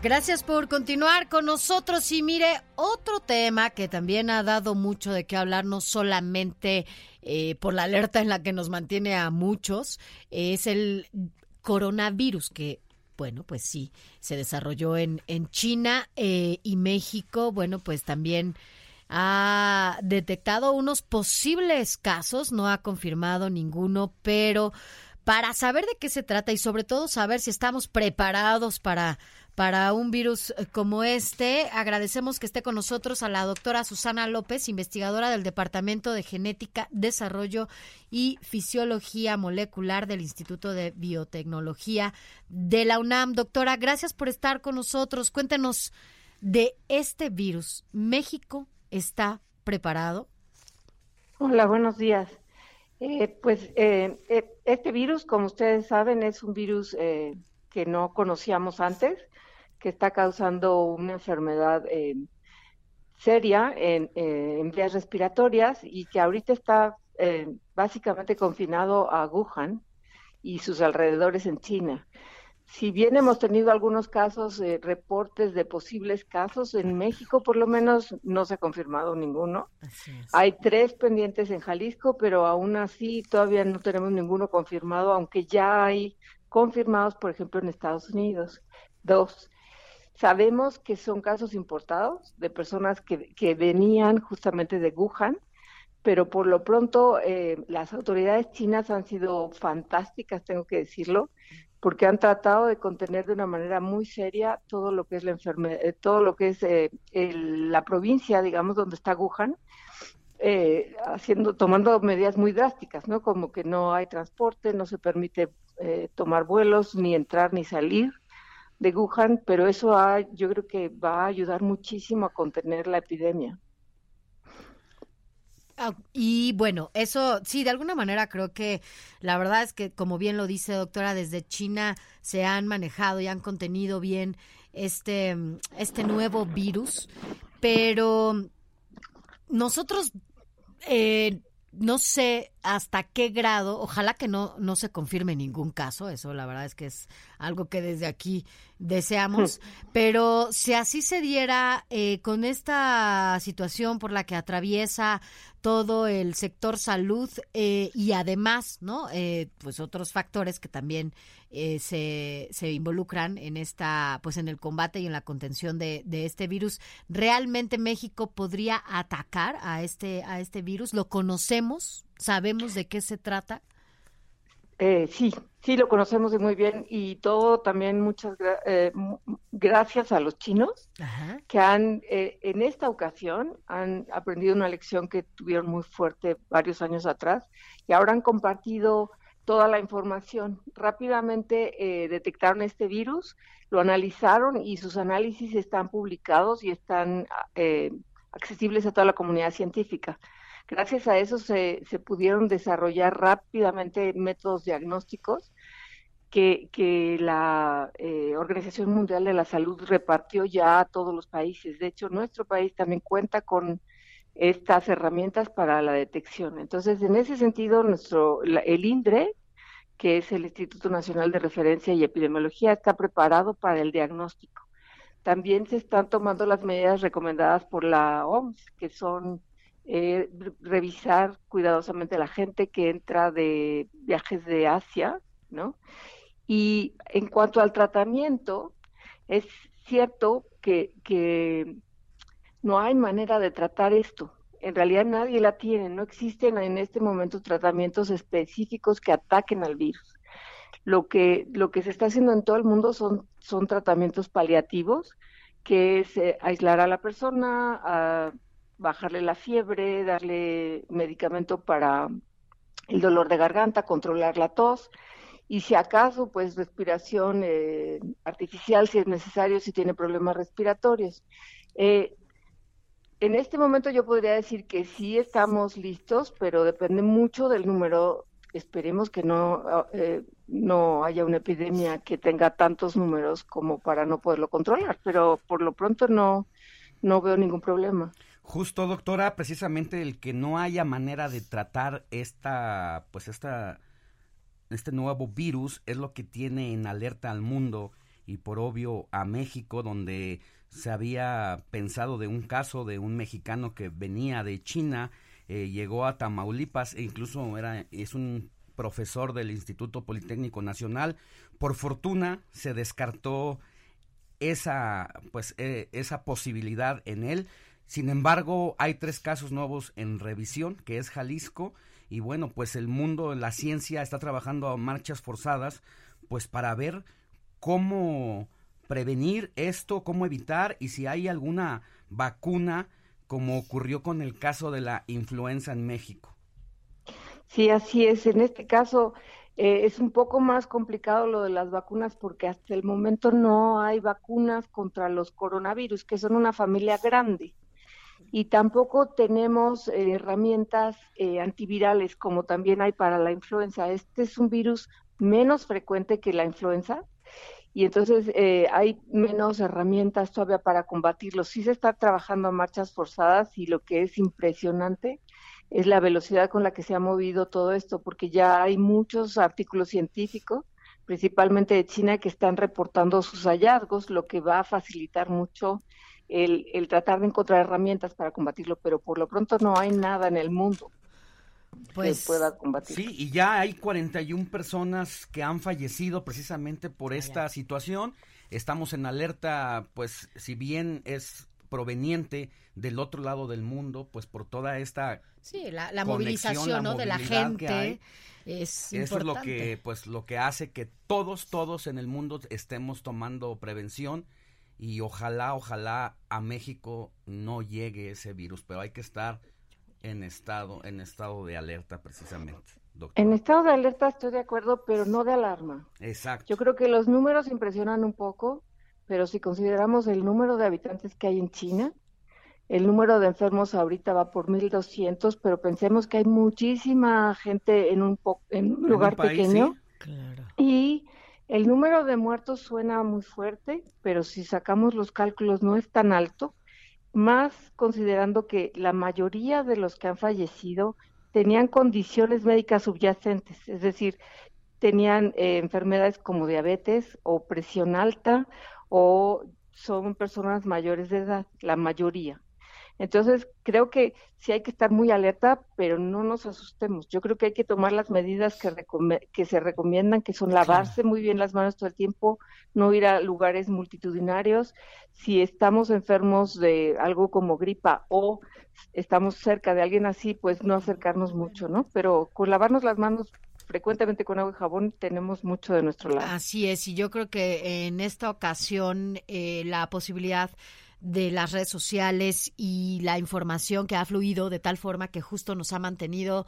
Gracias por continuar con nosotros y mire, otro tema que también ha dado mucho de qué hablar, no solamente eh, por la alerta en la que nos mantiene a muchos, es el coronavirus que bueno, pues sí, se desarrolló en, en China eh, y México, bueno, pues también ha detectado unos posibles casos, no ha confirmado ninguno, pero para saber de qué se trata y sobre todo saber si estamos preparados para para un virus eh, como este. Agradecemos que esté con nosotros a la doctora Susana López, investigadora del Departamento de Genética, Desarrollo y Fisiología Molecular del Instituto de Biotecnología de la UNAM. Doctora, gracias por estar con nosotros. Cuéntenos de este virus. ¿México está preparado? Hola, buenos días. Eh, pues eh, este virus, como ustedes saben, es un virus que no conocíamos antes que está causando una enfermedad eh, seria en, eh, en, vías respiratorias y que ahorita está eh, básicamente confinado a Wuhan y sus alrededores en China. Si bien hemos tenido algunos casos, reportes de posibles casos, en México por lo menos no se ha confirmado ninguno. Hay tres pendientes en Jalisco, pero aún así todavía no tenemos ninguno confirmado, aunque ya hay confirmados, por ejemplo, en Estados Unidos. Dos. Sabemos que son casos importados de personas que, que venían justamente de Wuhan, pero por lo pronto eh, las autoridades chinas han sido fantásticas, tengo que decirlo, porque han tratado de contener de una manera muy seria todo lo que es la enfermedad, eh, todo lo que es eh, la provincia, digamos, donde está Wuhan, eh, haciendo, tomando medidas muy drásticas, ¿no? Como que no hay transporte, no se permite eh, tomar vuelos, ni entrar ni salir de Wuhan, pero eso yo creo que va a ayudar muchísimo a contener la epidemia. Ah, y bueno, eso sí, de alguna manera creo que la verdad es que, como bien lo dice doctora, desde China se han manejado y han contenido bien este, este nuevo virus, pero nosotros eh, no sé hasta qué grado, ojalá que no, no se confirme ningún caso, eso la verdad es que es algo que desde aquí deseamos, pero si así se diera eh, con esta situación por la que atraviesa todo el sector salud eh, y además, ¿no? Eh, pues otros factores que también se, se involucran en esta, pues en el combate y en la contención de, de este virus. ¿Realmente México podría atacar a este, a este virus? ¿Lo conocemos? ¿Sabemos de qué se trata? Eh, sí, sí lo conocemos muy bien y todo también muchas eh, gracias a los chinos que han eh, en esta ocasión han aprendido una lección que tuvieron muy fuerte varios años atrás y ahora han compartido toda la información. Rápidamente detectaron este virus, lo analizaron y sus análisis están publicados y están accesibles a toda la comunidad científica. Gracias a eso se, pudieron desarrollar rápidamente métodos diagnósticos que, que la eh, Organización Mundial de la Salud repartió ya a todos los países. De hecho, nuestro país también cuenta con estas herramientas para la detección. Entonces, en ese sentido, nuestro el INDRE, que es el Instituto Nacional de Referencia y Epidemiología, está preparado para el diagnóstico. También se están tomando las medidas recomendadas por la OMS, que son eh, revisar cuidadosamente a la gente que entra de viajes de Asia, ¿no? Y en cuanto al tratamiento, es cierto que, que no hay manera de tratar esto. En realidad nadie la tiene, no existen en este momento tratamientos específicos que ataquen al virus. Lo que, lo que se está haciendo en todo el mundo son, son tratamientos paliativos, que es eh, aislar a la persona, bajarle la fiebre, darle medicamento para el dolor de garganta, controlar la tos y si acaso, pues respiración eh, artificial si es necesario, si tiene problemas respiratorios. Eh, en este momento yo podría decir que sí estamos listos, pero depende mucho del número. Esperemos que no, eh, no haya una epidemia que tenga tantos números como para no poderlo controlar, pero por lo pronto no, no veo ningún problema. Justo, doctora, precisamente el que no haya manera de tratar esta, pues esta, este nuevo virus es lo que tiene en alerta al mundo y por obvio a México, donde se había pensado de un caso de un mexicano que venía de China, eh, llegó a Tamaulipas e incluso era, es un profesor del Instituto Politécnico Nacional. Por fortuna se descartó esa, pues, eh, esa posibilidad en él sin embargo, hay tres casos nuevos en revisión, que es Jalisco, y bueno, pues el mundo, la ciencia está trabajando a marchas forzadas, pues para ver cómo prevenir esto, cómo evitar y si hay alguna vacuna, como ocurrió con el caso de la influenza en México. Sí, así es. En este caso eh, es un poco más complicado lo de las vacunas porque hasta el momento no hay vacunas contra los coronavirus, que son una familia grande y tampoco tenemos eh, herramientas eh, antivirales como también hay para la influenza. Este es un virus menos frecuente que la influenza y entonces eh, hay menos herramientas todavía para combatirlo. Sí se está trabajando a marchas forzadas y lo que es impresionante es la velocidad con la que se ha movido todo esto, porque ya hay muchos artículos científicos, principalmente de China, que están reportando sus hallazgos, lo que va a facilitar mucho el, tratar de encontrar herramientas para combatirlo, pero por lo pronto no hay nada en el mundo pues, que pueda combatir. Sí, y ya hay 41 personas que han fallecido precisamente por esta situación. Estamos en alerta, pues si bien es proveniente del otro lado del mundo, pues por toda esta sí la, movilización ¿no? de la gente es eso es lo que pues lo que hace que todos todos en el mundo estemos tomando prevención y ojalá, ojalá a México no llegue ese virus, pero hay que estar en estado, en estado de alerta precisamente. En estado de alerta estoy de acuerdo, pero no de alarma. Exacto. Yo creo que los números impresionan un poco, pero si consideramos el número de habitantes que hay en China, el número de enfermos ahorita va por 1.200, pero pensemos que hay muchísima gente en un, en un lugar pequeño. Claro. Y el número de muertos suena muy fuerte, pero si sacamos los cálculos no es tan alto, más considerando que la mayoría de los que han fallecido tenían condiciones médicas subyacentes, es decir, tenían eh, enfermedades como diabetes o presión alta o son personas mayores de edad, la mayoría. Entonces, creo que sí hay que estar muy alerta, pero no nos asustemos. Yo creo que hay que tomar las medidas que, que se recomiendan, que son lavarse muy bien las manos todo el tiempo, no ir a lugares multitudinarios. Si estamos enfermos de algo como gripa o estamos cerca de alguien así, pues no acercarnos mucho, ¿no? Pero con lavarnos las manos frecuentemente con agua y jabón tenemos mucho de nuestro lado. Así es, y yo creo que en esta ocasión eh, la posibilidad de las redes sociales y la información que ha fluido de tal forma que justo nos ha mantenido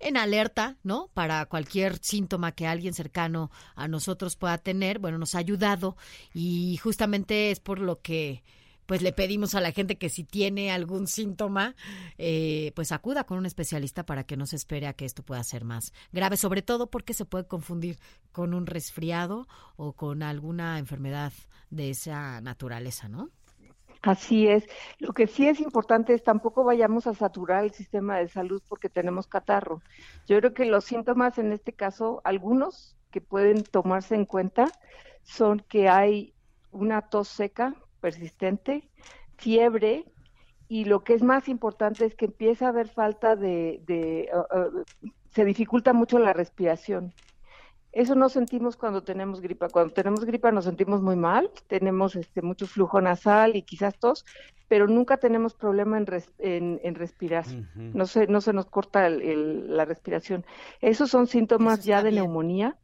en alerta, ¿no? Para cualquier síntoma que alguien cercano a nosotros pueda tener, bueno, nos ha ayudado y justamente es por lo que pues le pedimos a la gente que si tiene algún síntoma, eh, pues acuda con un especialista para que no se espere a que esto pueda ser más grave, sobre todo porque se puede confundir con un resfriado o con alguna enfermedad de esa naturaleza, ¿no? Así es. Lo que sí es importante es tampoco vayamos a saturar el sistema de salud porque tenemos catarro. Yo creo que los síntomas en este caso, algunos que pueden tomarse en cuenta, son que hay una tos seca persistente, fiebre y lo que es más importante es que empieza a haber falta de, uh, uh, se dificulta mucho la respiración. Eso no sentimos cuando tenemos gripa. Cuando tenemos gripa nos sentimos muy mal, tenemos este mucho flujo nasal y quizás tos, pero nunca tenemos problema en, en, respirar. no, se, no se nos corta la respiración. Esos son síntomas ya de neumonía.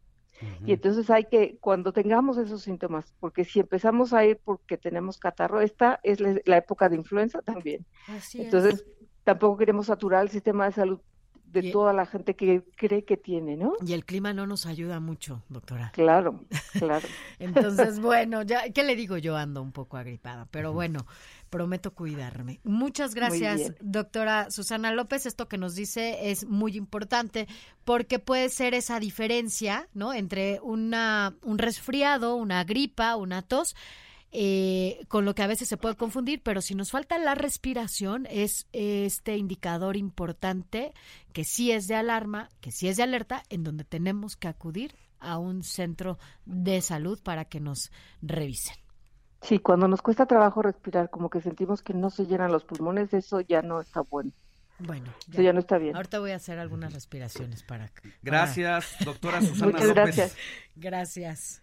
Y entonces hay que, cuando tengamos esos síntomas, porque si empezamos a ir porque tenemos catarro, esta es la, época de influenza también. entonces, tampoco queremos saturar el sistema de salud de toda la gente que cree que tiene, ¿no? Y el clima no nos ayuda mucho, doctora. Claro, claro. Entonces, bueno, ya, ¿qué le digo? Yo ando un poco agripada, pero bueno, prometo cuidarme. Muchas gracias, doctora Susana López. Esto que nos dice es muy importante porque puede ser esa diferencia, ¿no? Entre una, un resfriado, una gripa, una tos eh, con lo que a veces se puede confundir, pero si nos falta la respiración es este indicador importante que sí es de alarma, que sí es de alerta, en donde tenemos que acudir a un centro de salud para que nos revisen. Sí, cuando nos cuesta trabajo respirar, como que sentimos que no se llenan los pulmones, eso ya no está bueno. Bueno, ya, ya no está bien. Ahorita voy a hacer algunas respiraciones para. Gracias, doctora Susana Muchas Gracias. Gracias.